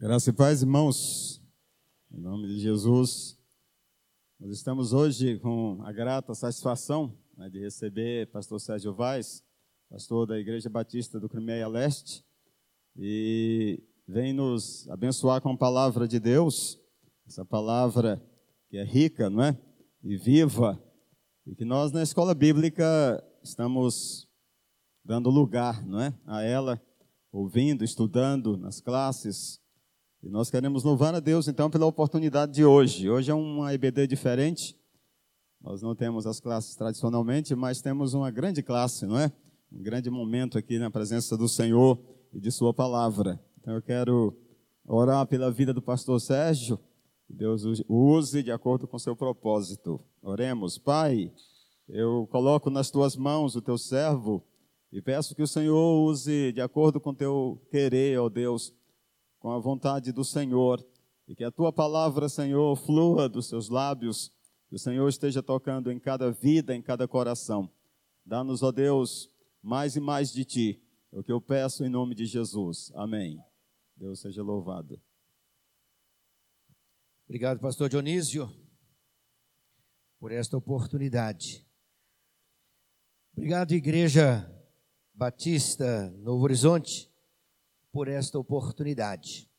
Graça e paz, irmãos. Em nome de Jesus. Nós estamos hoje com a grata satisfação né, de receber pastor Sérgio Vaz, pastor da Igreja Batista do Crimeia Leste, e vem nos abençoar com a palavra de Deus, essa palavra que é rica, não é? E viva, e que nós na escola bíblica estamos dando lugar, não é? A ela, ouvindo, estudando nas classes, e nós queremos louvar a Deus, então, pela oportunidade de hoje. Hoje é uma EBD diferente. Nós não temos as classes tradicionalmente, mas temos uma grande classe, não é? Um grande momento aqui na presença do Senhor e de Sua palavra. Então, eu quero orar pela vida do pastor Sérgio. Que Deus o use de acordo com seu propósito. Oremos. Pai, eu coloco nas tuas mãos o teu servo e peço que o Senhor use de acordo com teu querer, ó Deus com a vontade do Senhor e que a tua palavra, Senhor, flua dos seus lábios, que o Senhor esteja tocando em cada vida, em cada coração. Dá-nos, ó Deus, mais e mais de ti. É o que eu peço em nome de Jesus. Amém. Deus seja louvado. Obrigado, pastor Dionísio, por esta oportunidade. Obrigado, Igreja Batista Novo Horizonte por esta oportunidade.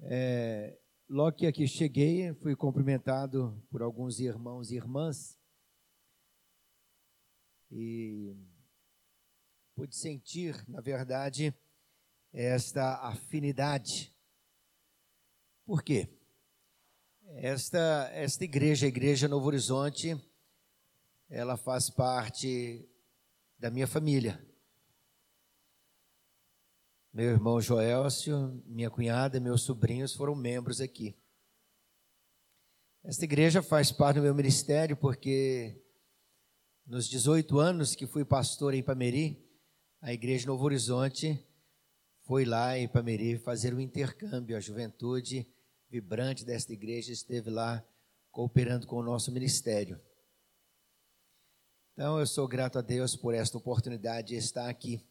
É, logo que aqui cheguei, fui cumprimentado por alguns irmãos e irmãs e pude sentir, na verdade, esta afinidade. Por quê? Esta, esta igreja, a Igreja Novo Horizonte, ela faz parte da minha família. Meu irmão Joelcio, minha cunhada, meus sobrinhos foram membros aqui. Esta igreja faz parte do meu ministério porque nos 18 anos que fui pastor em Ipameri, a igreja Novo Horizonte foi lá em Ipameri fazer um intercâmbio. A juventude vibrante desta igreja esteve lá cooperando com o nosso ministério. Então eu sou grato a Deus por esta oportunidade de estar aqui.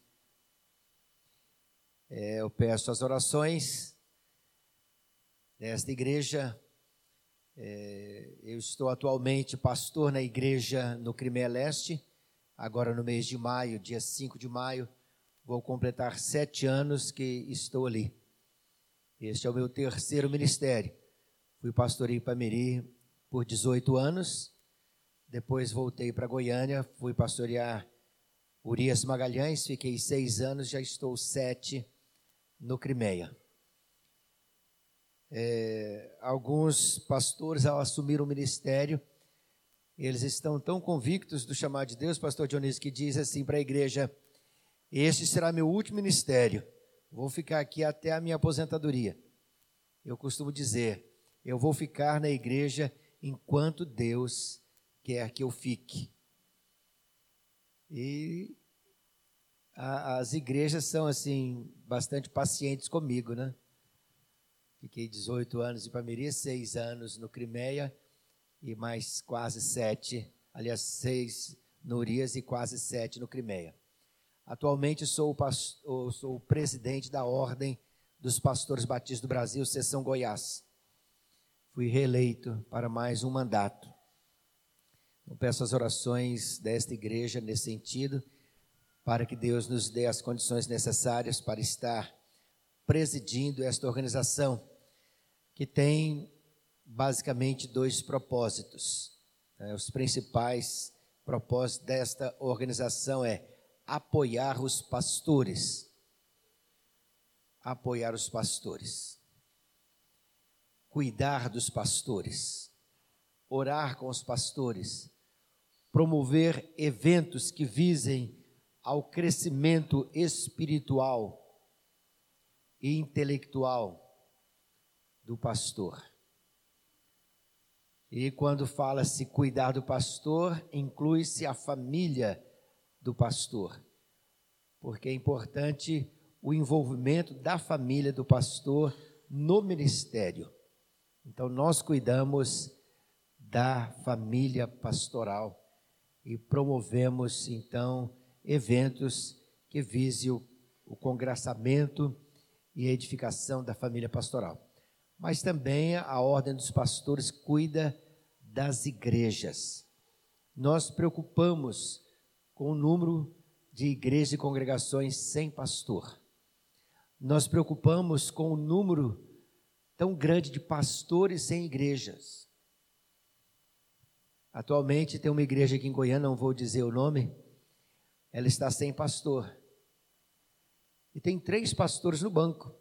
É, eu peço as orações desta igreja. É, eu estou atualmente pastor na igreja no Crimeia Leste. Agora, no mês de maio, dia 5 de maio, vou completar sete anos que estou ali. Este é o meu terceiro ministério. Fui pastor em Pamiri por 18 anos. Depois voltei para Goiânia, fui pastorear Urias Magalhães, fiquei seis anos, já estou sete no Crimeia. É, alguns pastores, ao assumir o ministério, eles estão tão convictos do chamado de Deus, pastor Dionísio, que diz assim para a igreja: Este será meu último ministério, vou ficar aqui até a minha aposentadoria. Eu costumo dizer: Eu vou ficar na igreja enquanto Deus quer que eu fique. E a, as igrejas são assim bastante pacientes comigo, né? Fiquei 18 anos em Palmeiras, 6 anos no Crimeia e mais quase sete, aliás, seis no Urias e quase sete no Crimeia. Atualmente sou o, pastor, sou o presidente da Ordem dos Pastores Batistas do Brasil, Seção Goiás. Fui reeleito para mais um mandato. Eu peço as orações desta igreja nesse sentido para que Deus nos dê as condições necessárias para estar presidindo esta organização, que tem basicamente dois propósitos. Né? Os principais propósitos desta organização é apoiar os pastores. Apoiar os pastores. Cuidar dos pastores. Orar com os pastores. Promover eventos que visem ao crescimento espiritual e intelectual do pastor. E quando fala-se cuidar do pastor, inclui-se a família do pastor, porque é importante o envolvimento da família do pastor no ministério. Então, nós cuidamos da família pastoral e promovemos, então, eventos que vise o, o congraçamento e a edificação da família pastoral. Mas também a Ordem dos Pastores cuida das igrejas. Nós preocupamos com o número de igrejas e congregações sem pastor. Nós preocupamos com o número tão grande de pastores sem igrejas. Atualmente tem uma igreja aqui em Goiânia, não vou dizer o nome, ela está sem pastor. E tem três pastores no banco,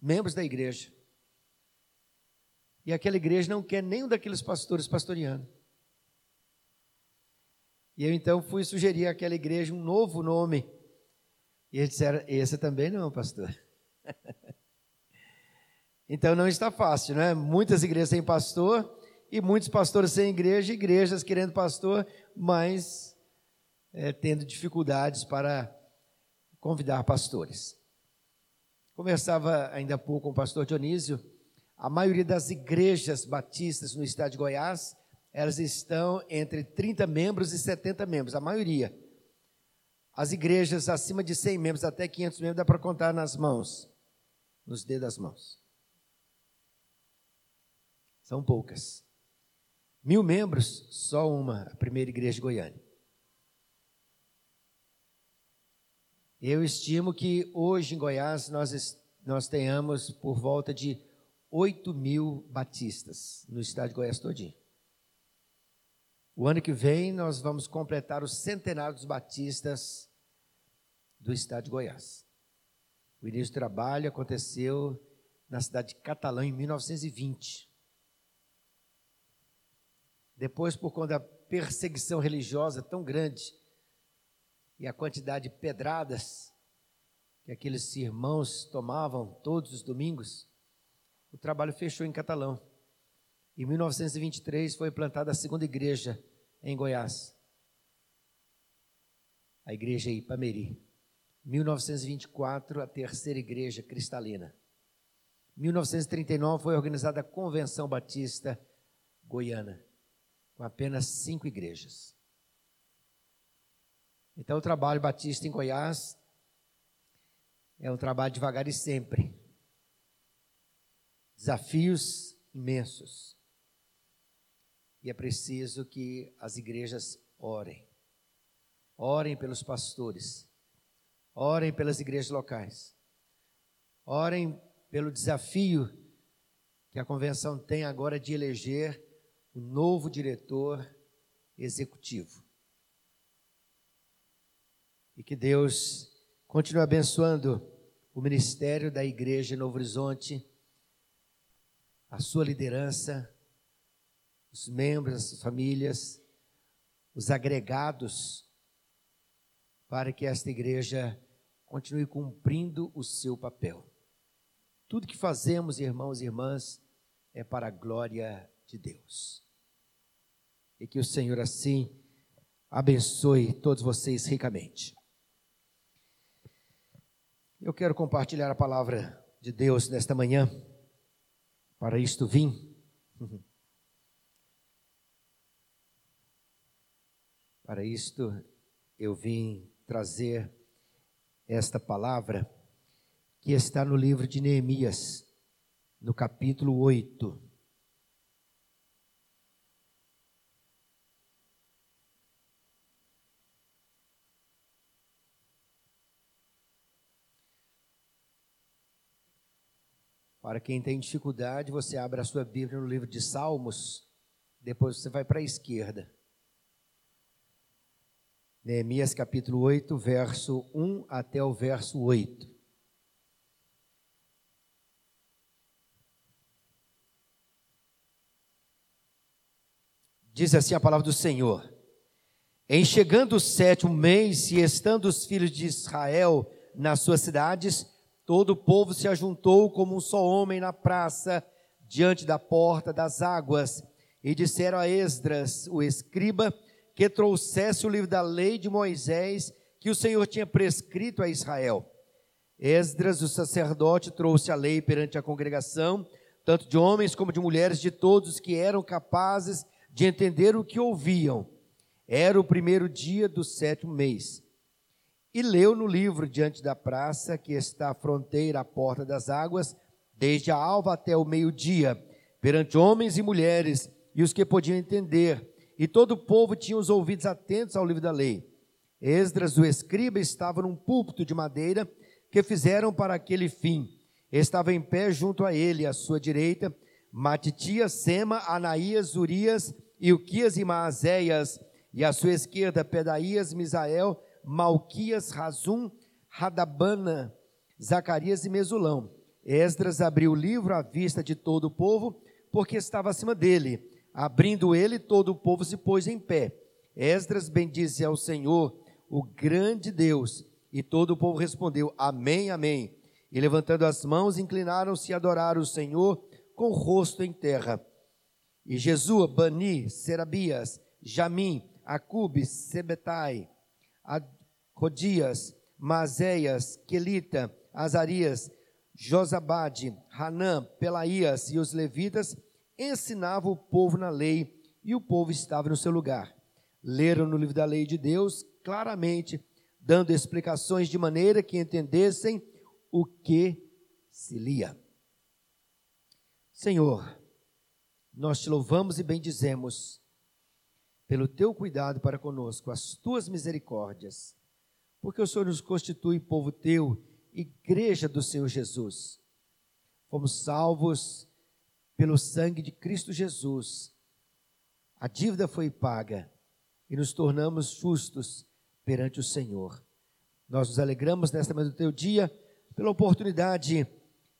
membros da igreja. E aquela igreja não quer nenhum daqueles pastores pastoreando. E eu então fui sugerir àquela igreja um novo nome. E eles disseram: Esse também não, pastor. então não está fácil, né? Muitas igrejas têm pastor, e muitos pastores sem igreja, igrejas querendo pastor, mas é, tendo dificuldades para convidar pastores. Conversava ainda há pouco com o pastor Dionísio, a maioria das igrejas batistas no estado de Goiás, elas estão entre 30 membros e 70 membros, a maioria. As igrejas acima de 100 membros, até 500 membros, dá para contar nas mãos, nos dedos das mãos. São poucas. Mil membros, só uma, a primeira igreja de Goiânia. Eu estimo que hoje em Goiás nós, nós tenhamos por volta de 8 mil batistas no estado de Goiás todinho. O ano que vem nós vamos completar o centenário dos batistas do estado de Goiás. O início do trabalho aconteceu na cidade de Catalã em 1920. Depois, por conta da perseguição religiosa tão grande e a quantidade de pedradas que aqueles irmãos tomavam todos os domingos, o trabalho fechou em Catalão. Em 1923 foi plantada a segunda igreja em Goiás, a igreja Ipameri. 1924, a terceira igreja cristalina. 1939 foi organizada a Convenção Batista Goiana com apenas cinco igrejas. Então, o trabalho batista em Goiás é um trabalho devagar e sempre. Desafios imensos. E é preciso que as igrejas orem. Orem pelos pastores. Orem pelas igrejas locais. Orem pelo desafio que a convenção tem agora de eleger o novo diretor executivo. E que Deus continue abençoando o ministério da Igreja Novo Horizonte, a sua liderança, os membros, as famílias, os agregados, para que esta igreja continue cumprindo o seu papel. Tudo que fazemos, irmãos e irmãs, é para a glória de Deus. E que o Senhor assim abençoe todos vocês ricamente. Eu quero compartilhar a palavra de Deus nesta manhã. Para isto vim. Para isto eu vim trazer esta palavra que está no livro de Neemias, no capítulo 8. Para quem tem dificuldade, você abre a sua Bíblia no livro de Salmos, depois você vai para a esquerda. Neemias capítulo 8, verso 1 até o verso 8. Diz assim a palavra do Senhor: Em chegando o sétimo mês e estando os filhos de Israel nas suas cidades, Todo o povo se ajuntou como um só homem na praça, diante da porta das águas, e disseram a Esdras, o escriba, que trouxesse o livro da lei de Moisés, que o Senhor tinha prescrito a Israel. Esdras, o sacerdote, trouxe a lei perante a congregação, tanto de homens como de mulheres, de todos que eram capazes de entender o que ouviam. Era o primeiro dia do sétimo mês. E leu no livro diante da praça, que está à fronteira à porta das águas, desde a alva até o meio-dia, perante homens e mulheres e os que podiam entender. E todo o povo tinha os ouvidos atentos ao livro da lei. Esdras, o escriba, estava num púlpito de madeira que fizeram para aquele fim. Estava em pé junto a ele, à sua direita, Matitias, Sema, Anaías, Urias, Ilquias e Maazéias, e à sua esquerda Pedaías, Misael, Malquias, Razum, Radabana, Zacarias e Mesulão. Esdras abriu o livro à vista de todo o povo, porque estava acima dele. Abrindo ele, todo o povo se pôs em pé. Esdras bendisse ao Senhor, o grande Deus, e todo o povo respondeu: Amém, Amém. E levantando as mãos, inclinaram-se e adoraram o Senhor com o rosto em terra. E Jesus, Bani, Serabias, Jamim, Acube, Sebetai, Codias, Mazéias, Quelita, Azarias, Josabade, Hanã, Pelaías e os levitas ensinavam o povo na lei e o povo estava no seu lugar. Leram no livro da lei de Deus claramente, dando explicações de maneira que entendessem o que se lia. Senhor, nós te louvamos e bendizemos pelo teu cuidado para conosco, as tuas misericórdias, porque o Senhor nos constitui povo teu, igreja do Senhor Jesus. Fomos salvos pelo sangue de Cristo Jesus. A dívida foi paga e nos tornamos justos perante o Senhor. Nós nos alegramos nesta manhã do teu dia pela oportunidade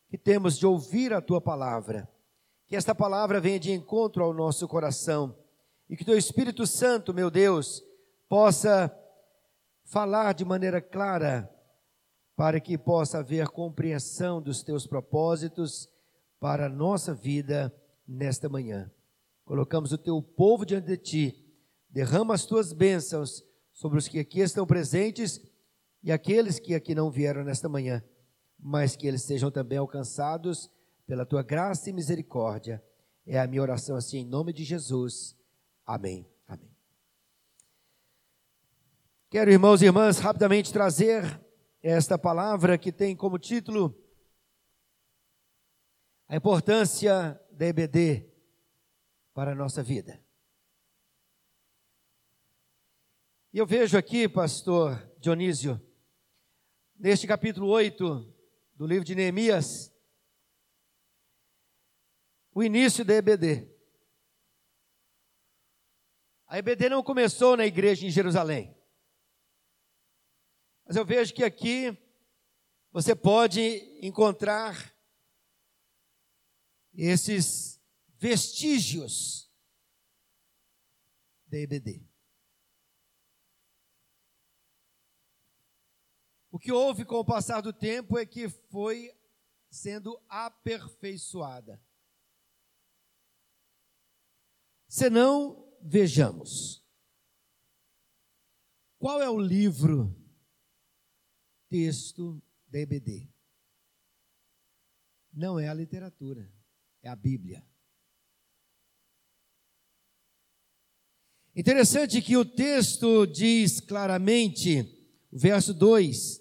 que temos de ouvir a tua palavra. Que esta palavra venha de encontro ao nosso coração e que teu Espírito Santo, meu Deus, possa falar de maneira clara para que possa haver compreensão dos teus propósitos para a nossa vida nesta manhã. Colocamos o teu povo diante de ti, derrama as tuas bênçãos sobre os que aqui estão presentes e aqueles que aqui não vieram nesta manhã mas que eles sejam também alcançados pela tua graça e misericórdia. É a minha oração assim em nome de Jesus. Amém. Quero, irmãos e irmãs, rapidamente trazer esta palavra que tem como título a importância da EBD para a nossa vida. E eu vejo aqui, pastor Dionísio, neste capítulo 8, do livro de Neemias, o início da EBD. A EBD não começou na igreja em Jerusalém. Mas eu vejo que aqui você pode encontrar esses vestígios da EBD. O que houve com o passar do tempo é que foi sendo aperfeiçoada. Senão, vejamos. Qual é o livro, texto da EBD? Não é a literatura, é a Bíblia. Interessante que o texto diz claramente, verso 2: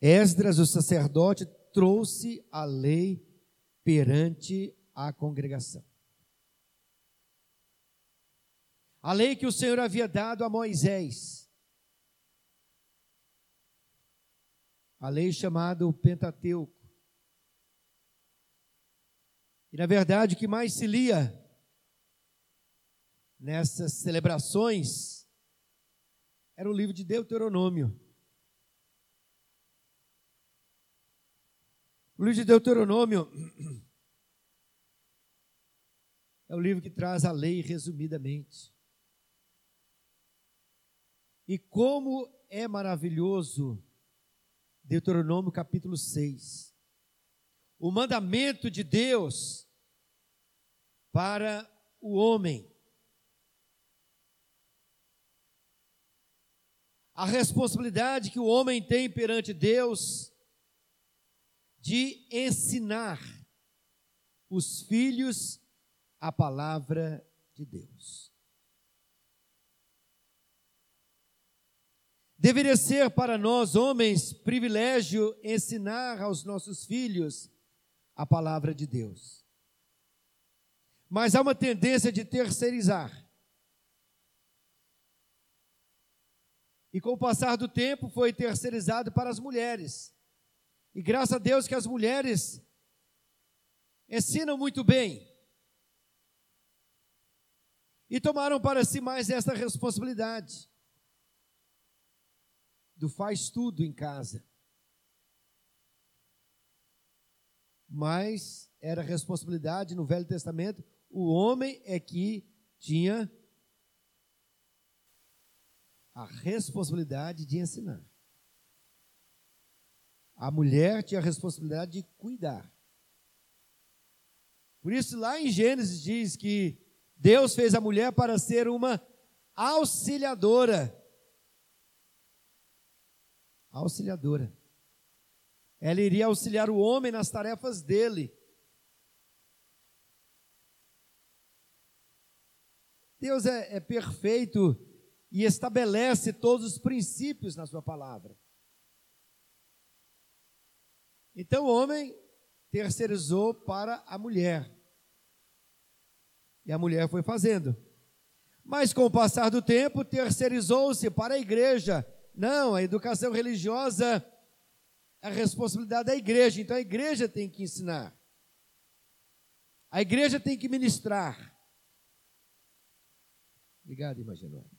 Esdras, o sacerdote, trouxe a lei perante a congregação. A lei que o Senhor havia dado a Moisés. A lei chamada o Pentateuco. E na verdade, o que mais se lia nessas celebrações era o livro de Deuteronômio. O livro de Deuteronômio é o livro que traz a lei resumidamente. E como é maravilhoso Deuteronômio capítulo 6. O mandamento de Deus para o homem. A responsabilidade que o homem tem perante Deus de ensinar os filhos a palavra de Deus. Deveria ser para nós, homens, privilégio ensinar aos nossos filhos a palavra de Deus. Mas há uma tendência de terceirizar. E com o passar do tempo foi terceirizado para as mulheres. E graças a Deus que as mulheres ensinam muito bem. E tomaram para si mais essa responsabilidade do faz tudo em casa. Mas era responsabilidade no Velho Testamento, o homem é que tinha a responsabilidade de ensinar. A mulher tinha a responsabilidade de cuidar. Por isso, lá em Gênesis diz que Deus fez a mulher para ser uma auxiliadora. Auxiliadora. Ela iria auxiliar o homem nas tarefas dele. Deus é, é perfeito e estabelece todos os princípios na sua palavra. Então o homem terceirizou para a mulher. E a mulher foi fazendo. Mas com o passar do tempo, terceirizou-se para a igreja. Não, a educação religiosa é a responsabilidade da igreja. Então a igreja tem que ensinar. A igreja tem que ministrar. Obrigado, Genóia.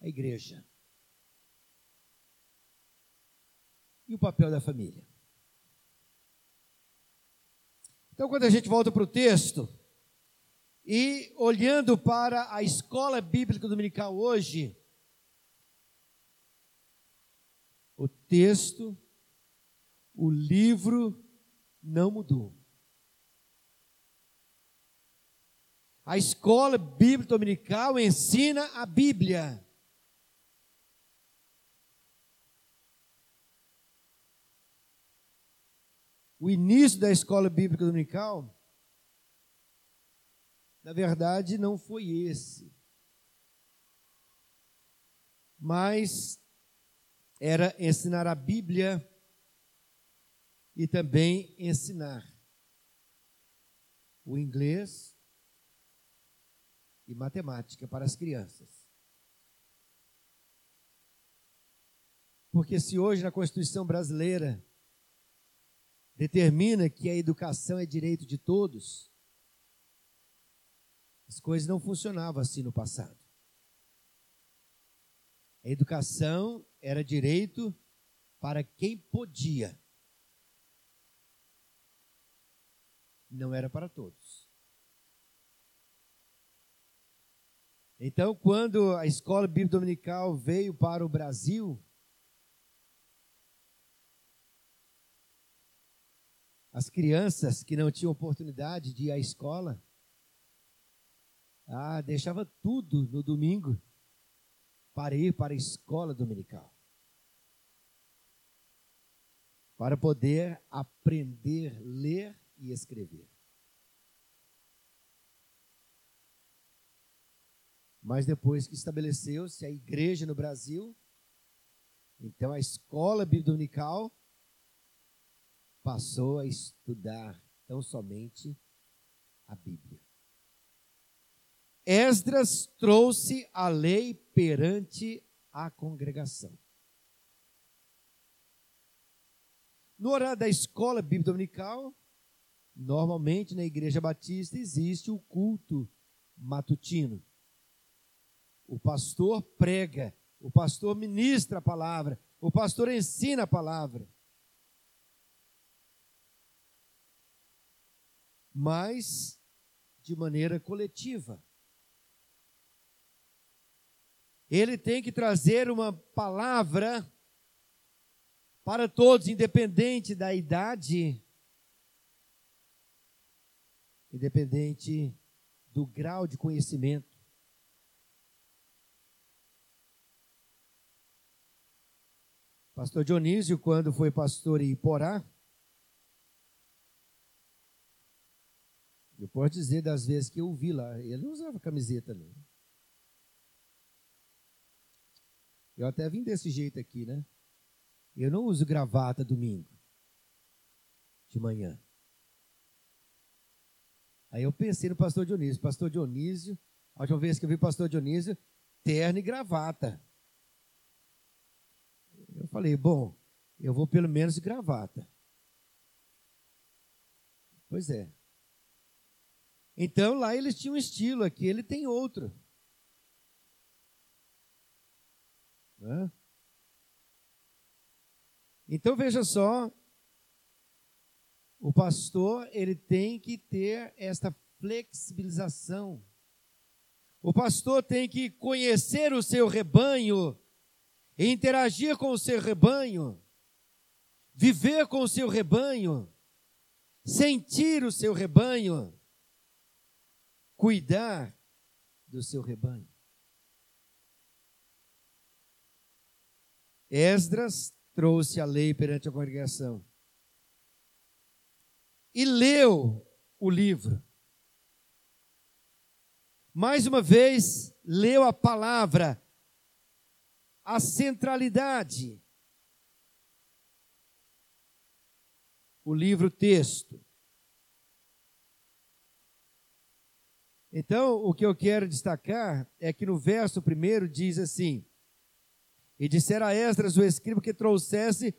A igreja. e o papel da família. Então, quando a gente volta para o texto, e olhando para a escola bíblica dominical hoje, o texto, o livro não mudou. A escola bíblica dominical ensina a Bíblia. o início da escola bíblica dominical, na verdade, não foi esse. Mas era ensinar a Bíblia e também ensinar o inglês e matemática para as crianças. Porque se hoje na Constituição brasileira determina que a educação é direito de todos, as coisas não funcionavam assim no passado. A educação era direito para quem podia. Não era para todos. Então, quando a escola bíblica dominical veio para o Brasil, as crianças que não tinham oportunidade de ir à escola, ah, deixava tudo no domingo para ir para a escola dominical. Para poder aprender ler e escrever. Mas depois que estabeleceu-se a igreja no Brasil, então a escola dominical passou a estudar tão somente a Bíblia. Esdras trouxe a lei perante a congregação. No horário da escola bíblica dominical, normalmente na igreja batista existe o culto matutino. O pastor prega, o pastor ministra a palavra, o pastor ensina a palavra. mas de maneira coletiva. Ele tem que trazer uma palavra para todos, independente da idade, independente do grau de conhecimento. Pastor Dionísio, quando foi pastor em Iporá, Eu posso dizer das vezes que eu vi lá, ele usava camiseta, não. Eu até vim desse jeito aqui, né? Eu não uso gravata domingo, de manhã. Aí eu pensei no pastor Dionísio. Pastor Dionísio, a última vez que eu vi pastor Dionísio, terno e gravata. Eu falei, bom, eu vou pelo menos de gravata. Pois é. Então lá eles tinham um estilo, aqui ele tem outro. Né? Então veja só, o pastor ele tem que ter esta flexibilização. O pastor tem que conhecer o seu rebanho, interagir com o seu rebanho, viver com o seu rebanho, sentir o seu rebanho, cuidar do seu rebanho. Esdras trouxe a lei perante a congregação e leu o livro. Mais uma vez, leu a palavra, a centralidade. O livro texto. Então, o que eu quero destacar é que no verso primeiro diz assim: E dissera a Esdras, o escriba, que trouxesse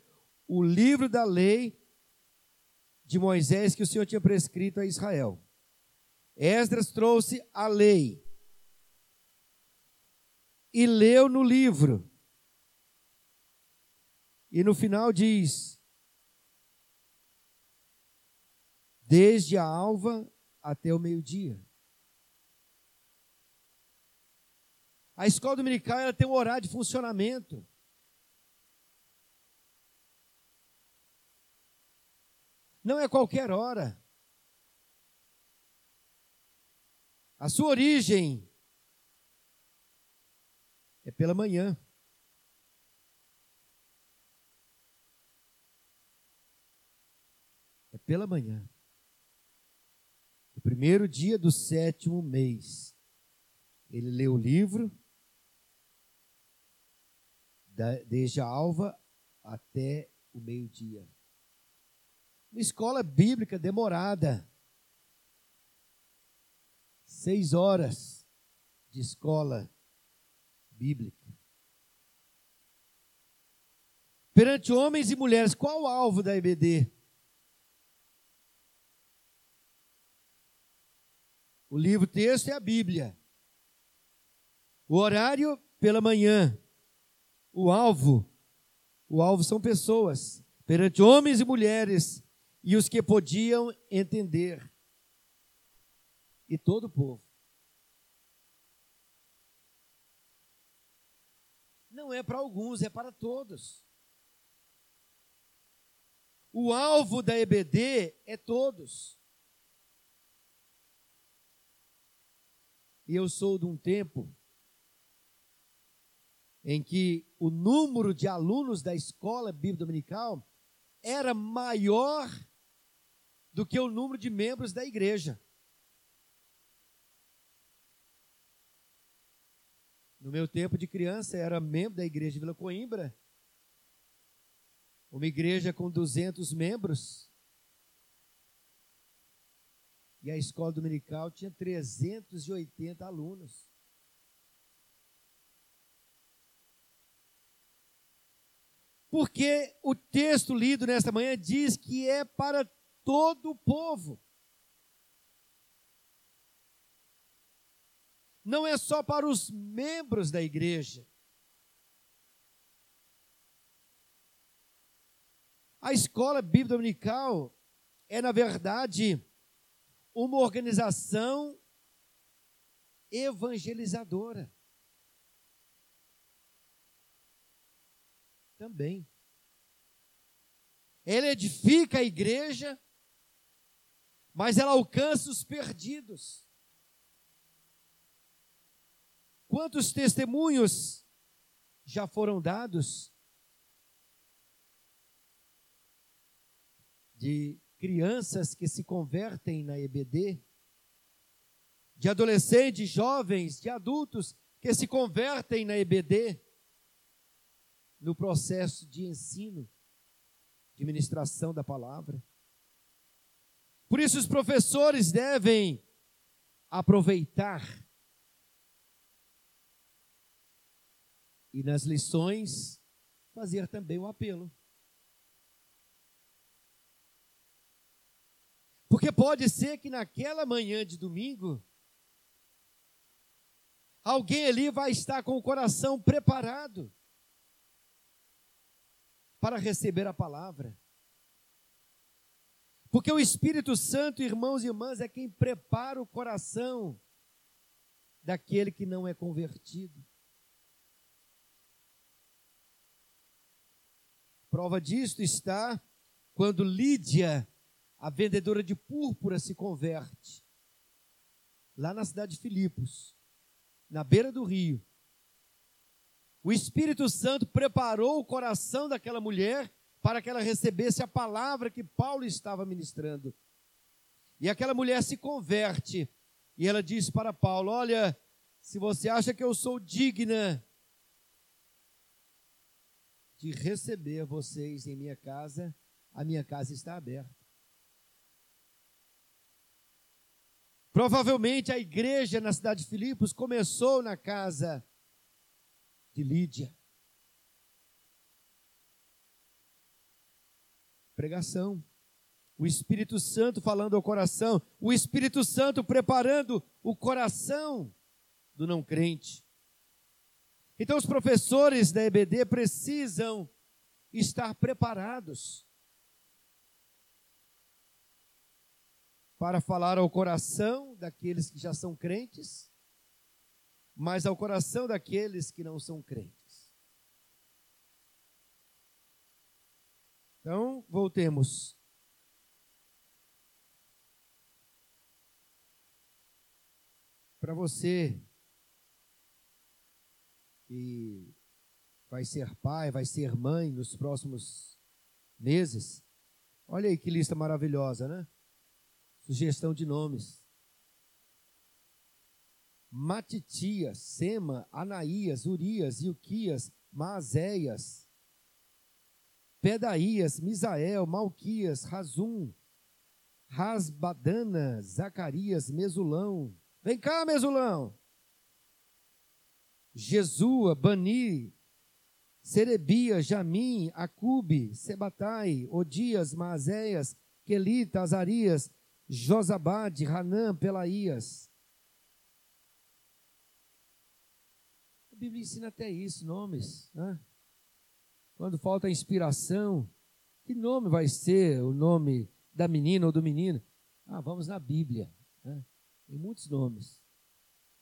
o livro da lei de Moisés que o Senhor tinha prescrito a Israel. Esdras trouxe a lei e leu no livro. E no final diz: desde a alva até o meio-dia. A escola dominical ela tem um horário de funcionamento. Não é qualquer hora. A sua origem é pela manhã. É pela manhã. O primeiro dia do sétimo mês. Ele lê o livro, desde a alva até o meio-dia. Uma escola bíblica demorada. Seis horas de escola bíblica. Perante homens e mulheres, qual o alvo da EBD? O livro texto é a Bíblia. O horário pela manhã. O alvo, o alvo são pessoas. Perante homens e mulheres e os que podiam entender, e todo o povo. Não é para alguns, é para todos. O alvo da EBD é todos. E eu sou de um tempo em que o número de alunos da escola bíblica dominical era maior do que o número de membros da igreja. No meu tempo de criança, era membro da igreja de Vila Coimbra, uma igreja com 200 membros. E a escola dominical tinha 380 alunos. Porque o texto lido nesta manhã diz que é para todo o povo. Não é só para os membros da igreja. A escola bíblica dominical é, na verdade, uma organização evangelizadora. Também. Ela edifica a igreja mas ela alcança os perdidos. Quantos testemunhos já foram dados de crianças que se convertem na EBD de adolescentes, jovens, de adultos que se convertem na EBD no processo de ensino, de ministração da palavra. Por isso, os professores devem aproveitar e nas lições fazer também o apelo. Porque pode ser que naquela manhã de domingo, alguém ali vai estar com o coração preparado para receber a palavra. Porque o Espírito Santo, irmãos e irmãs, é quem prepara o coração daquele que não é convertido. Prova disto está quando Lídia, a vendedora de púrpura, se converte. Lá na cidade de Filipos, na beira do rio. O Espírito Santo preparou o coração daquela mulher para que ela recebesse a palavra que Paulo estava ministrando. E aquela mulher se converte e ela diz para Paulo: Olha, se você acha que eu sou digna de receber vocês em minha casa, a minha casa está aberta. Provavelmente a igreja na cidade de Filipos começou na casa de Lídia. Pregação. O Espírito Santo falando ao coração, o Espírito Santo preparando o coração do não crente. Então, os professores da EBD precisam estar preparados para falar ao coração daqueles que já são crentes, mas ao coração daqueles que não são crentes. Então, voltemos. Para você que vai ser pai, vai ser mãe nos próximos meses. Olha aí que lista maravilhosa, né? Sugestão de nomes. Matitias, Sema, Anaías, Urias, Ilquias, Maazéias, Pedaías, Misael, Malquias, Razum, Rasbadana, Zacarias, Mesulão. Vem cá, Mesulão. Jesua, Bani, Serebia, Jamim, Acube, Sebatai, Odias, Maazéias, Quelita, Azarias, Josabade, Hanã, Pelaías. A Bíblia ensina até isso, nomes. Né? Quando falta inspiração, que nome vai ser o nome da menina ou do menino? Ah, vamos na Bíblia. Né? Tem muitos nomes.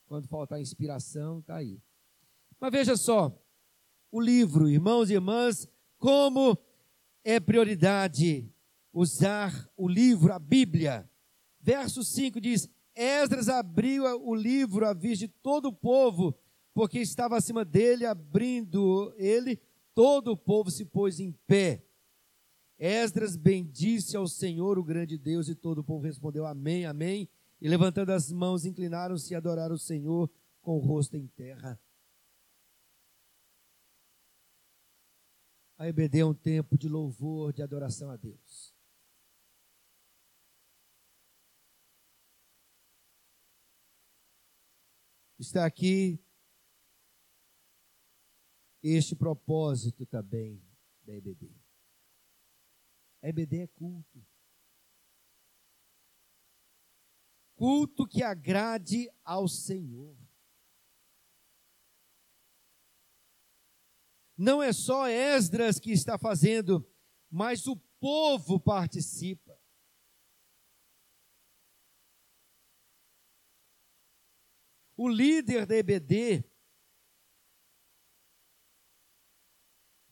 Quando faltar inspiração, está aí. Mas veja só, o livro, irmãos e irmãs, como é prioridade usar o livro, a Bíblia. Verso 5 diz: Esdras abriu o livro à vista de todo o povo, porque estava acima dele, abrindo ele, todo o povo se pôs em pé. Esdras bendisse ao Senhor, o grande Deus, e todo o povo respondeu: Amém, Amém. E levantando as mãos, inclinaram-se e adoraram o Senhor com o rosto em terra. A EBD é um tempo de louvor, de adoração a Deus. Está aqui este propósito também da EBD. A EBD é culto. Culto que agrade ao Senhor. Não é só Esdras que está fazendo, mas o povo participa. O líder da EBD,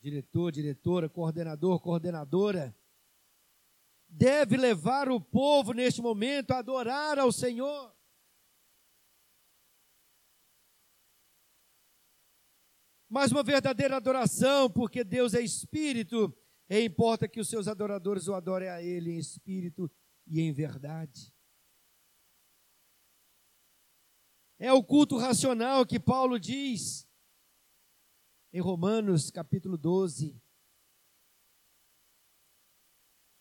diretor, diretora, coordenador, coordenadora, deve levar o povo neste momento a adorar ao Senhor. mas uma verdadeira adoração, porque Deus é espírito, e importa que os seus adoradores o adorem a Ele em espírito e em verdade. É o culto racional que Paulo diz em Romanos capítulo 12.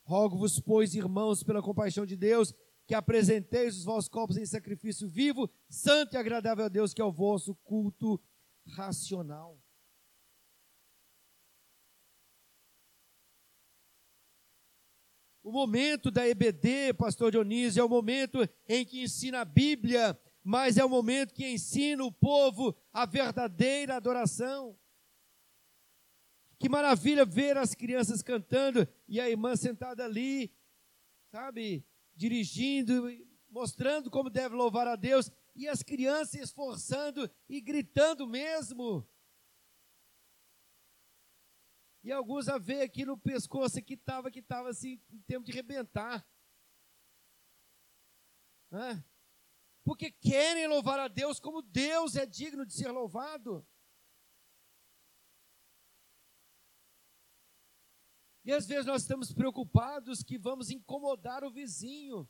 Rogo-vos, pois, irmãos, pela compaixão de Deus, que apresenteis os vossos corpos em sacrifício vivo, santo e agradável a Deus, que é o vosso culto racional. O momento da EBD, pastor Dionísio, é o momento em que ensina a Bíblia, mas é o momento que ensina o povo a verdadeira adoração. Que maravilha ver as crianças cantando e a irmã sentada ali, sabe, dirigindo, mostrando como deve louvar a Deus, e as crianças esforçando e gritando mesmo. E alguns a ver aqui no pescoço que estava, que estava assim, em tempo de rebentar. Porque querem louvar a Deus como Deus é digno de ser louvado. E às vezes nós estamos preocupados que vamos incomodar o vizinho.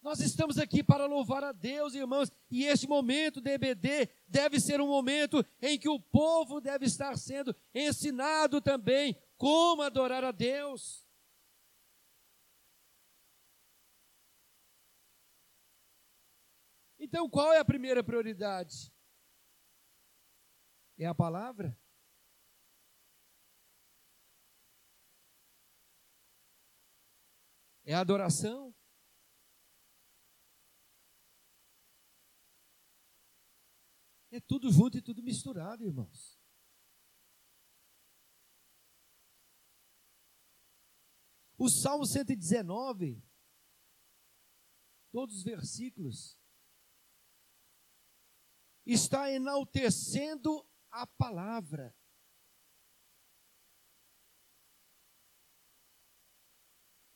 Nós estamos aqui para louvar a Deus, irmãos, e este momento de EBD deve ser um momento em que o povo deve estar sendo ensinado também como adorar a Deus. Então, qual é a primeira prioridade? É a palavra? É a adoração? É tudo junto e tudo misturado, irmãos. O Salmo 119, todos os versículos, está enaltecendo a palavra.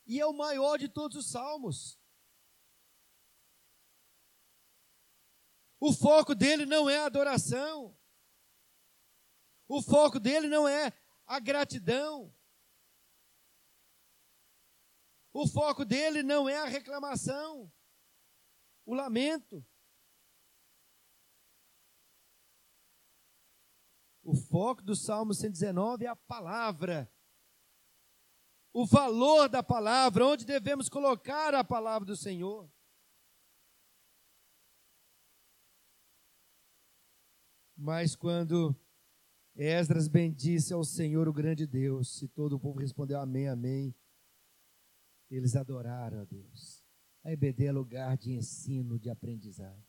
E é o maior de todos os salmos. O foco dele não é a adoração. O foco dele não é a gratidão. O foco dele não é a reclamação, o lamento. O foco do Salmo 119 é a palavra. O valor da palavra, onde devemos colocar a palavra do Senhor. Mas quando Esdras bendisse ao Senhor, o grande Deus, e todo o povo respondeu amém, amém, eles adoraram a Deus. A EBD é lugar de ensino, de aprendizado.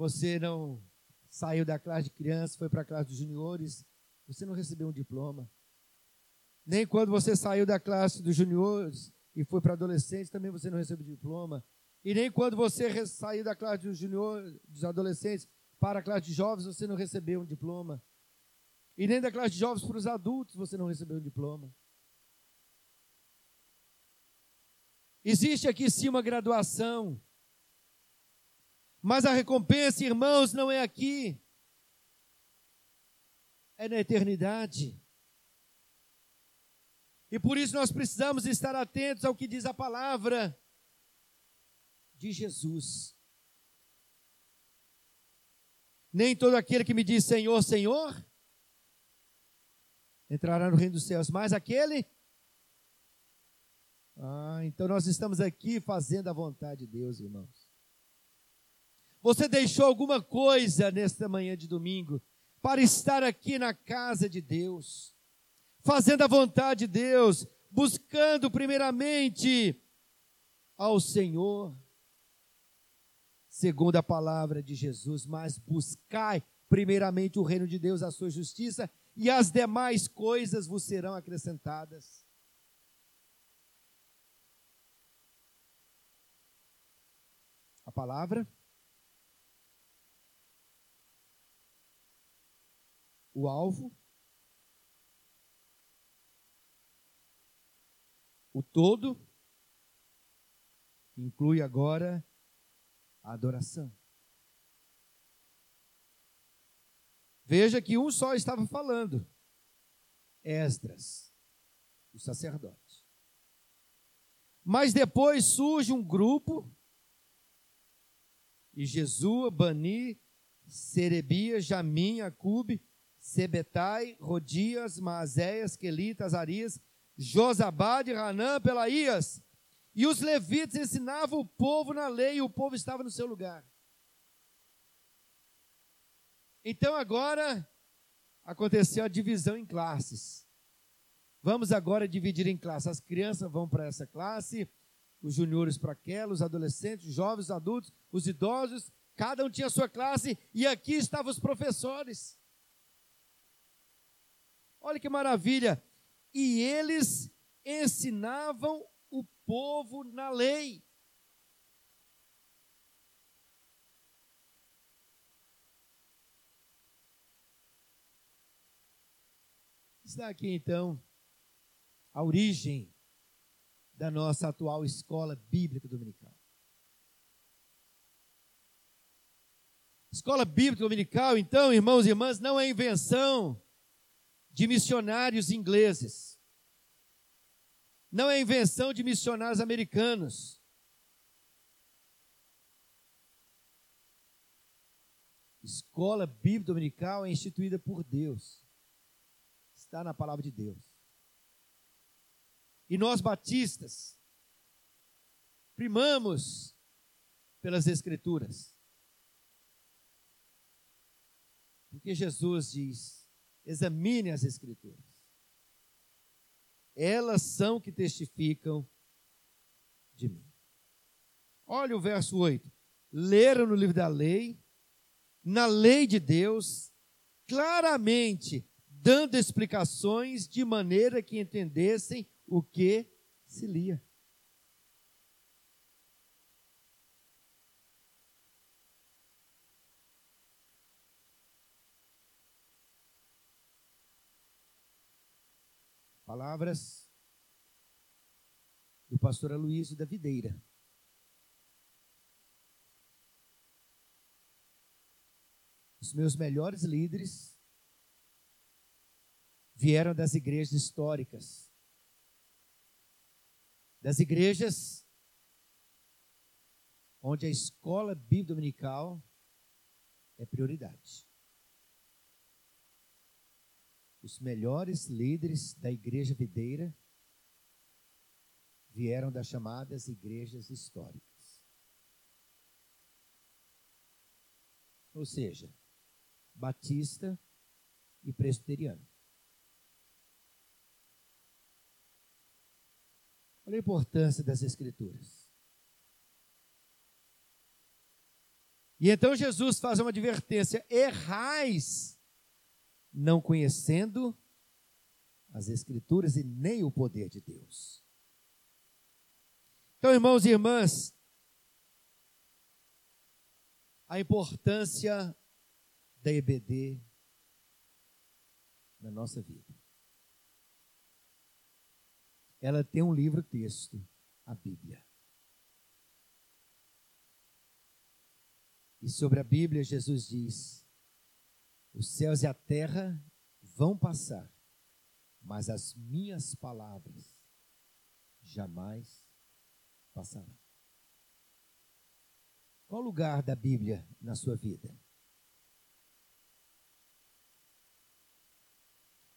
Você não saiu da classe de criança, foi para a classe de juniores, você não recebeu um diploma. Nem quando você saiu da classe dos juniores e foi para adolescentes, também você não recebeu diploma. E nem quando você saiu da classe dos juniores, dos adolescentes para a classe de jovens, você não recebeu um diploma. E nem da classe de jovens para os adultos você não recebeu um diploma. Existe aqui sim uma graduação mas a recompensa, irmãos, não é aqui, é na eternidade. E por isso nós precisamos estar atentos ao que diz a palavra de Jesus. Nem todo aquele que me diz Senhor, Senhor, entrará no reino dos céus, mas aquele. Ah, então nós estamos aqui fazendo a vontade de Deus, irmãos. Você deixou alguma coisa nesta manhã de domingo para estar aqui na casa de Deus, fazendo a vontade de Deus, buscando primeiramente ao Senhor, segundo a palavra de Jesus, mas buscai primeiramente o reino de Deus, a sua justiça, e as demais coisas vos serão acrescentadas. A palavra o alvo, o todo, inclui agora a adoração. Veja que um só estava falando, Esdras. o sacerdote. Mas depois surge um grupo, e Jesus, Bani, Serebia, Jamim, Acube, Sebetai, Rodias, Maazéias, Quelitas, Arias, Josabade, Ranã, Pelaías. E os levitas ensinavam o povo na lei, e o povo estava no seu lugar. Então agora aconteceu a divisão em classes. Vamos agora dividir em classes. As crianças vão para essa classe, os juniores para aquela, os adolescentes, os jovens, os adultos, os idosos, cada um tinha a sua classe, e aqui estavam os professores. Olha que maravilha! E eles ensinavam o povo na lei. Está aqui então a origem da nossa atual escola bíblica dominical. Escola bíblica dominical, então, irmãos e irmãs, não é invenção de missionários ingleses. Não é invenção de missionários americanos. Escola bíblica dominical é instituída por Deus. Está na palavra de Deus. E nós batistas primamos pelas escrituras. Porque Jesus diz: examine as escrituras. Elas são que testificam de mim. Olha o verso 8. Leram no livro da lei, na lei de Deus, claramente dando explicações de maneira que entendessem o que se lia. Palavras do pastor Aloysio da Videira. Os meus melhores líderes vieram das igrejas históricas, das igrejas onde a escola bíblica dominical é prioridade os melhores líderes da igreja videira vieram das chamadas igrejas históricas. Ou seja, batista e presbiteriano. Olha a importância das escrituras. E então Jesus faz uma advertência: errais não conhecendo as Escrituras e nem o poder de Deus. Então, irmãos e irmãs, a importância da EBD na nossa vida. Ela tem um livro-texto, a Bíblia. E sobre a Bíblia, Jesus diz: os céus e a terra vão passar, mas as minhas palavras jamais passarão. Qual lugar da Bíblia na sua vida?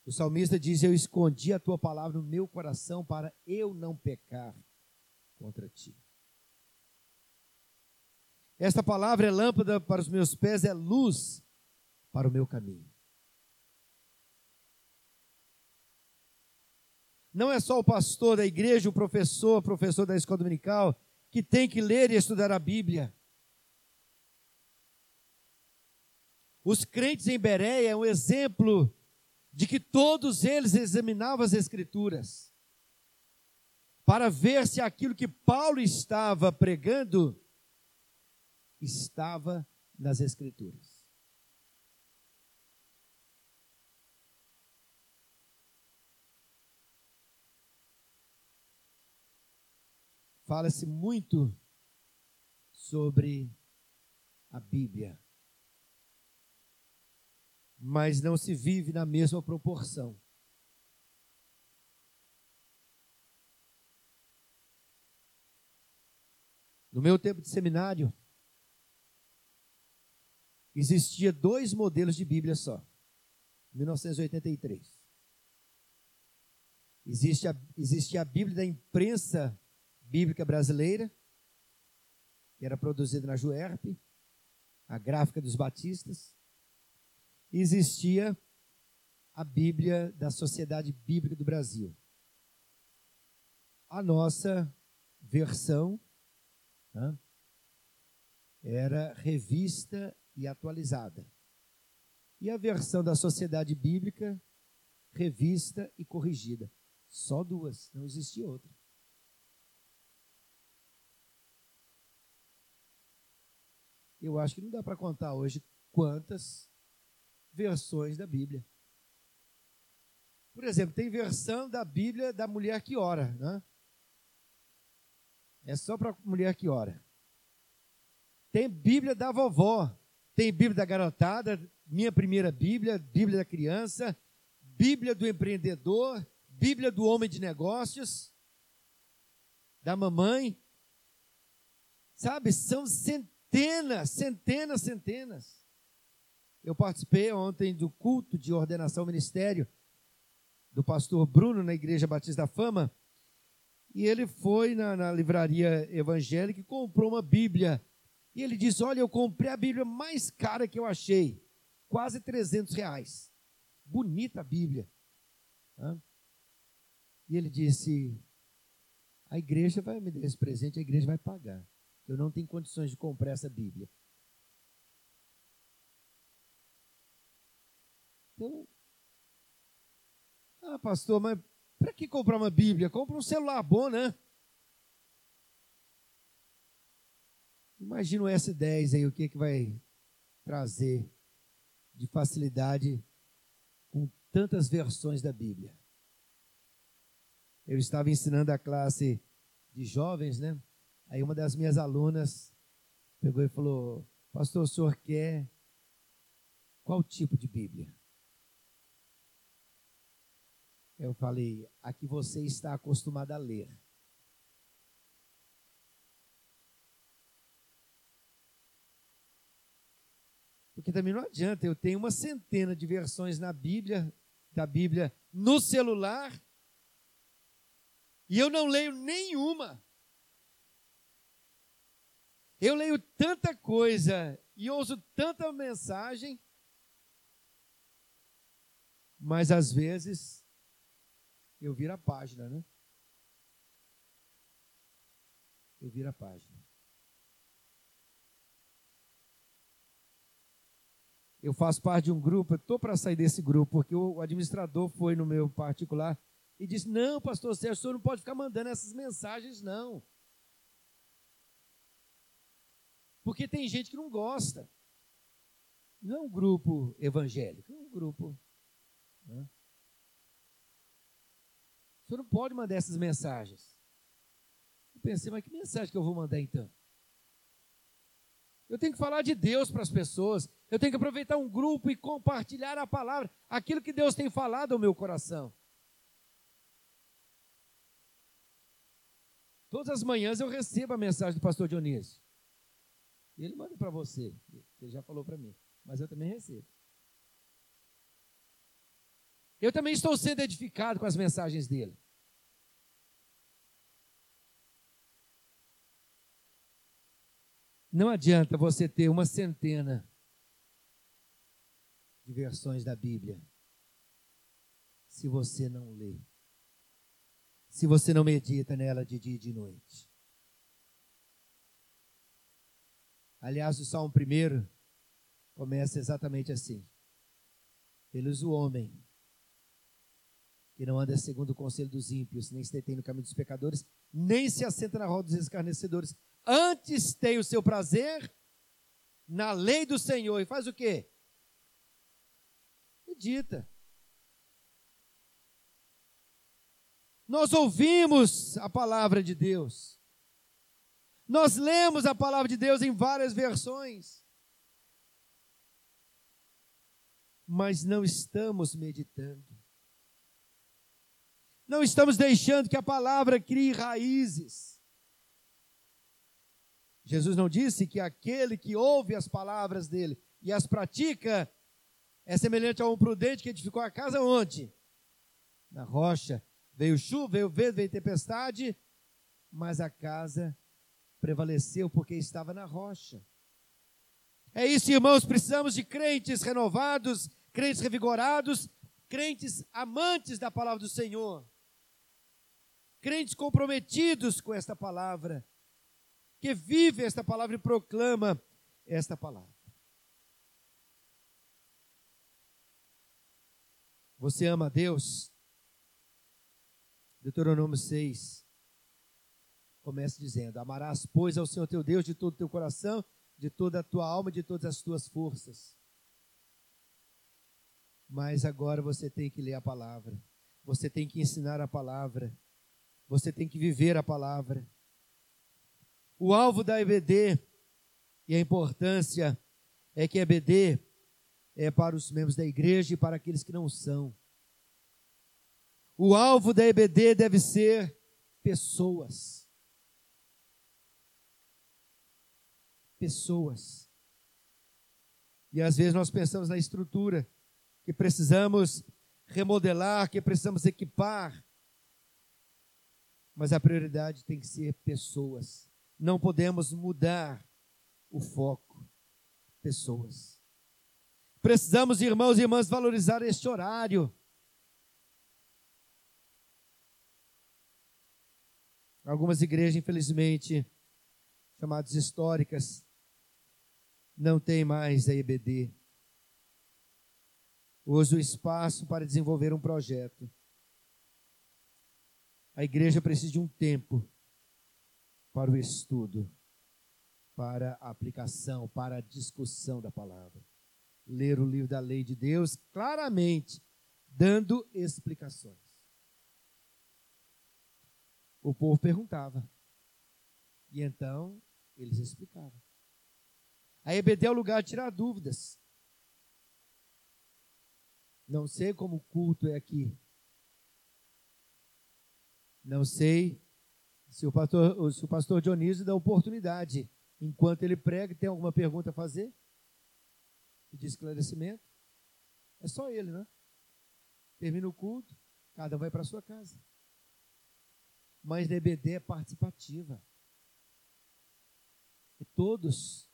O salmista diz: Eu escondi a tua palavra no meu coração para eu não pecar contra ti. Esta palavra é lâmpada para os meus pés, é luz para o meu caminho. Não é só o pastor da igreja, o professor, professor da escola dominical, que tem que ler e estudar a Bíblia. Os crentes em Bereia é um exemplo de que todos eles examinavam as Escrituras para ver se aquilo que Paulo estava pregando estava nas Escrituras. Fala-se muito sobre a Bíblia, mas não se vive na mesma proporção. No meu tempo de seminário, existia dois modelos de Bíblia só. 1983. Existe a, existe a Bíblia da imprensa bíblica brasileira, que era produzida na Juerp, a gráfica dos batistas. Existia a Bíblia da Sociedade Bíblica do Brasil. A nossa versão né, era revista e atualizada. E a versão da Sociedade Bíblica, revista e corrigida. Só duas, não existia outra. Eu acho que não dá para contar hoje quantas versões da Bíblia. Por exemplo, tem versão da Bíblia da mulher que ora, né? É só para mulher que ora. Tem Bíblia da vovó, tem Bíblia da garotada, minha primeira Bíblia, Bíblia da criança, Bíblia do empreendedor, Bíblia do homem de negócios, da mamãe. Sabe, são centenas, centenas, centenas. Eu participei ontem do culto de ordenação ministério do pastor Bruno na Igreja Batista da Fama. E ele foi na, na livraria evangélica e comprou uma Bíblia. E ele disse: Olha, eu comprei a Bíblia mais cara que eu achei, quase 300 reais. Bonita a Bíblia. Hã? E ele disse: A igreja vai me dar esse presente, a igreja vai pagar. Eu não tenho condições de comprar essa Bíblia. Então, ah, pastor, mas para que comprar uma Bíblia? Compra um celular bom, né? Imagina o S10 aí, o que, que vai trazer de facilidade com tantas versões da Bíblia. Eu estava ensinando a classe de jovens, né? Aí uma das minhas alunas pegou e falou: Pastor, o senhor quer qual tipo de Bíblia? Eu falei: A que você está acostumado a ler. Porque também não adianta, eu tenho uma centena de versões na Bíblia, da Bíblia no celular, e eu não leio nenhuma. Eu leio tanta coisa e ouço tanta mensagem, mas às vezes eu viro a página, né? Eu viro a página. Eu faço parte de um grupo, estou para sair desse grupo, porque o administrador foi no meu particular e disse: Não, pastor Sérgio, o senhor não pode ficar mandando essas mensagens, não. Porque tem gente que não gosta. Não é um grupo evangélico, é um grupo. Né? Senhor não pode mandar essas mensagens. Eu pensei, mas que mensagem que eu vou mandar então? Eu tenho que falar de Deus para as pessoas. Eu tenho que aproveitar um grupo e compartilhar a palavra, aquilo que Deus tem falado ao meu coração. Todas as manhãs eu recebo a mensagem do pastor Dionísio. E ele manda para você. Ele já falou para mim. Mas eu também recebo. Eu também estou sendo edificado com as mensagens dele. Não adianta você ter uma centena de versões da Bíblia se você não lê se você não medita nela de dia e de noite. Aliás, o Salmo primeiro começa exatamente assim: Feliz o homem que não anda segundo o conselho dos ímpios, nem se detém no caminho dos pecadores, nem se assenta na roda dos escarnecedores. Antes tem o seu prazer na lei do Senhor e faz o quê? Medita. Nós ouvimos a palavra de Deus. Nós lemos a palavra de Deus em várias versões. Mas não estamos meditando. Não estamos deixando que a palavra crie raízes. Jesus não disse que aquele que ouve as palavras dele e as pratica é semelhante a um prudente que edificou a casa onde? Na rocha. Veio chuva, veio vento, veio tempestade, mas a casa prevaleceu porque estava na rocha. É isso, irmãos, precisamos de crentes renovados, crentes revigorados, crentes amantes da palavra do Senhor, crentes comprometidos com esta palavra, que vivem esta palavra e proclama esta palavra. Você ama a Deus? Deuteronômio 6 começa dizendo: Amarás, pois, ao Senhor teu Deus de todo o teu coração, de toda a tua alma, de todas as tuas forças. Mas agora você tem que ler a palavra, você tem que ensinar a palavra, você tem que viver a palavra. O alvo da EBD e a importância é que a EBD é para os membros da igreja e para aqueles que não são. O alvo da EBD deve ser pessoas. Pessoas. E às vezes nós pensamos na estrutura, que precisamos remodelar, que precisamos equipar. Mas a prioridade tem que ser pessoas. Não podemos mudar o foco. Pessoas. Precisamos, irmãos e irmãs, valorizar este horário. Algumas igrejas, infelizmente, chamadas históricas, não tem mais a EBD. Usa o espaço para desenvolver um projeto. A igreja precisa de um tempo para o estudo, para a aplicação, para a discussão da palavra. Ler o livro da lei de Deus claramente, dando explicações. O povo perguntava. E então eles explicavam. A EBD é o lugar de tirar dúvidas. Não sei como o culto é aqui. Não sei se o pastor, se o pastor Dionísio dá oportunidade, enquanto ele prega, tem alguma pergunta a fazer? De esclarecimento? É só ele, né? Termina o culto, cada um vai para sua casa mas a EBD é participativa. E todos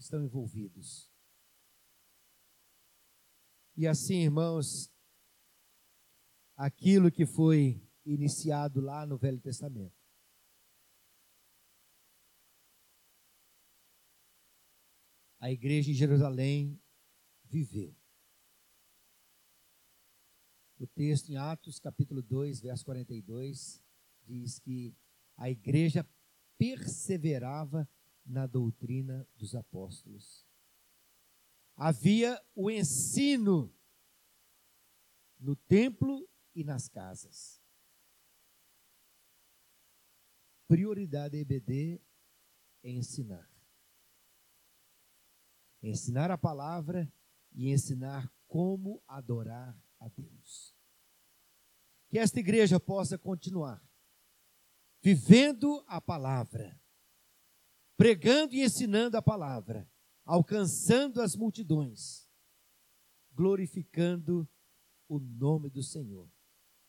estão envolvidos. E assim, irmãos, aquilo que foi iniciado lá no Velho Testamento. A igreja em Jerusalém viveu. O texto em Atos, capítulo 2, verso 42, diz que a igreja perseverava na doutrina dos apóstolos. Havia o ensino no templo e nas casas. Prioridade EBD é ensinar. Ensinar a palavra e ensinar como adorar a Deus. Que esta igreja possa continuar vivendo a palavra, pregando e ensinando a palavra, alcançando as multidões, glorificando o nome do Senhor.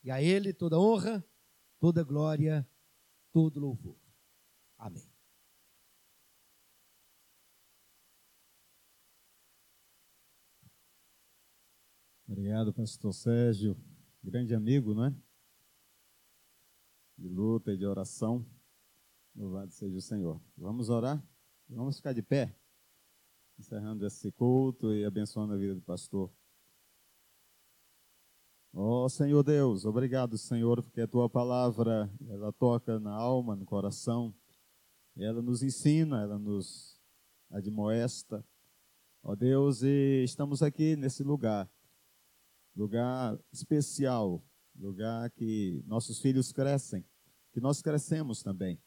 E a Ele toda honra, toda glória, todo louvor. Amém. Obrigado, pastor Sérgio, grande amigo, não é? de luta e de oração. Louvado seja o Senhor. Vamos orar? Vamos ficar de pé, encerrando esse culto e abençoando a vida do pastor. Ó oh, Senhor Deus, obrigado, Senhor, porque a tua palavra, ela toca na alma, no coração, ela nos ensina, ela nos admoesta. Ó oh, Deus, e estamos aqui nesse lugar, lugar especial, lugar que nossos filhos crescem, que nós crescemos também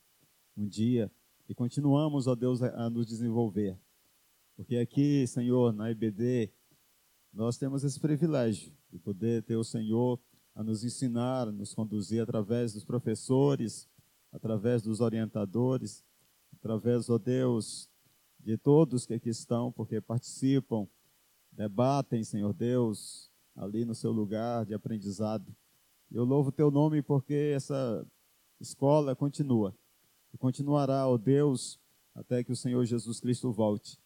um dia e continuamos, ó Deus, a, nos desenvolver. Porque aqui, Senhor, na IBD, nós temos esse privilégio de poder ter o Senhor a nos ensinar, a nos conduzir através dos professores, através dos orientadores, através, ó Deus, de todos que aqui estão, porque participam, debatem, Senhor Deus, ali no seu lugar de aprendizado. Eu louvo teu nome porque essa escola continua. E continuará, ó Deus, até que o Senhor Jesus Cristo volte.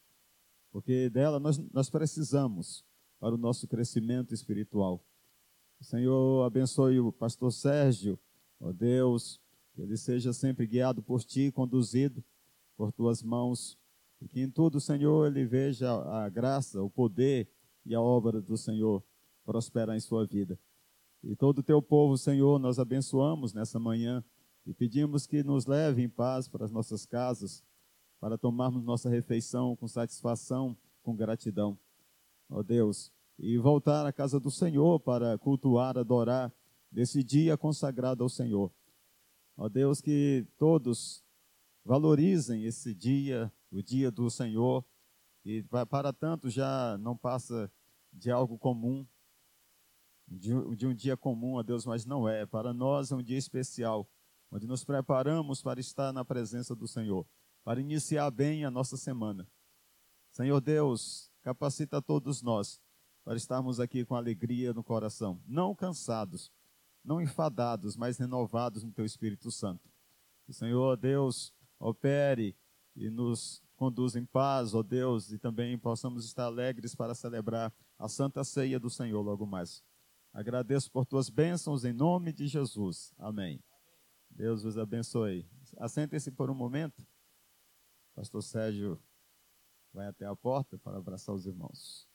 Porque dela nós, nós precisamos para o nosso crescimento espiritual. O Senhor abençoe o pastor Sérgio, ó Deus, que ele seja sempre guiado por ti, conduzido por tuas mãos, e que em tudo, Senhor, ele veja a graça, o poder e a obra do Senhor prosperar em sua vida. E todo o teu povo, Senhor, nós abençoamos nessa manhã e pedimos que nos leve em paz para as nossas casas, para tomarmos nossa refeição com satisfação, com gratidão. Ó Deus, e voltar à casa do Senhor para cultuar, adorar nesse dia consagrado ao Senhor. Ó Deus, que todos valorizem esse dia, o dia do Senhor, e para tanto já não passa de algo comum, de, um dia comum, ó Deus, mas não é. Para nós é um dia especial, onde nos preparamos para estar na presença do Senhor, para iniciar bem a nossa semana. Senhor Deus, capacita todos nós para estarmos aqui com alegria no coração, não cansados, não enfadados, mas renovados no Teu Espírito Santo. Que Senhor Deus opere e nos conduza em paz, ó Deus, e também possamos estar alegres para celebrar a Santa Ceia do Senhor logo mais. Agradeço por tuas bênçãos em nome de Jesus. Amém. Deus vos abençoe. Assentem-se por um momento. Pastor Sérgio vai até a porta para abraçar os irmãos.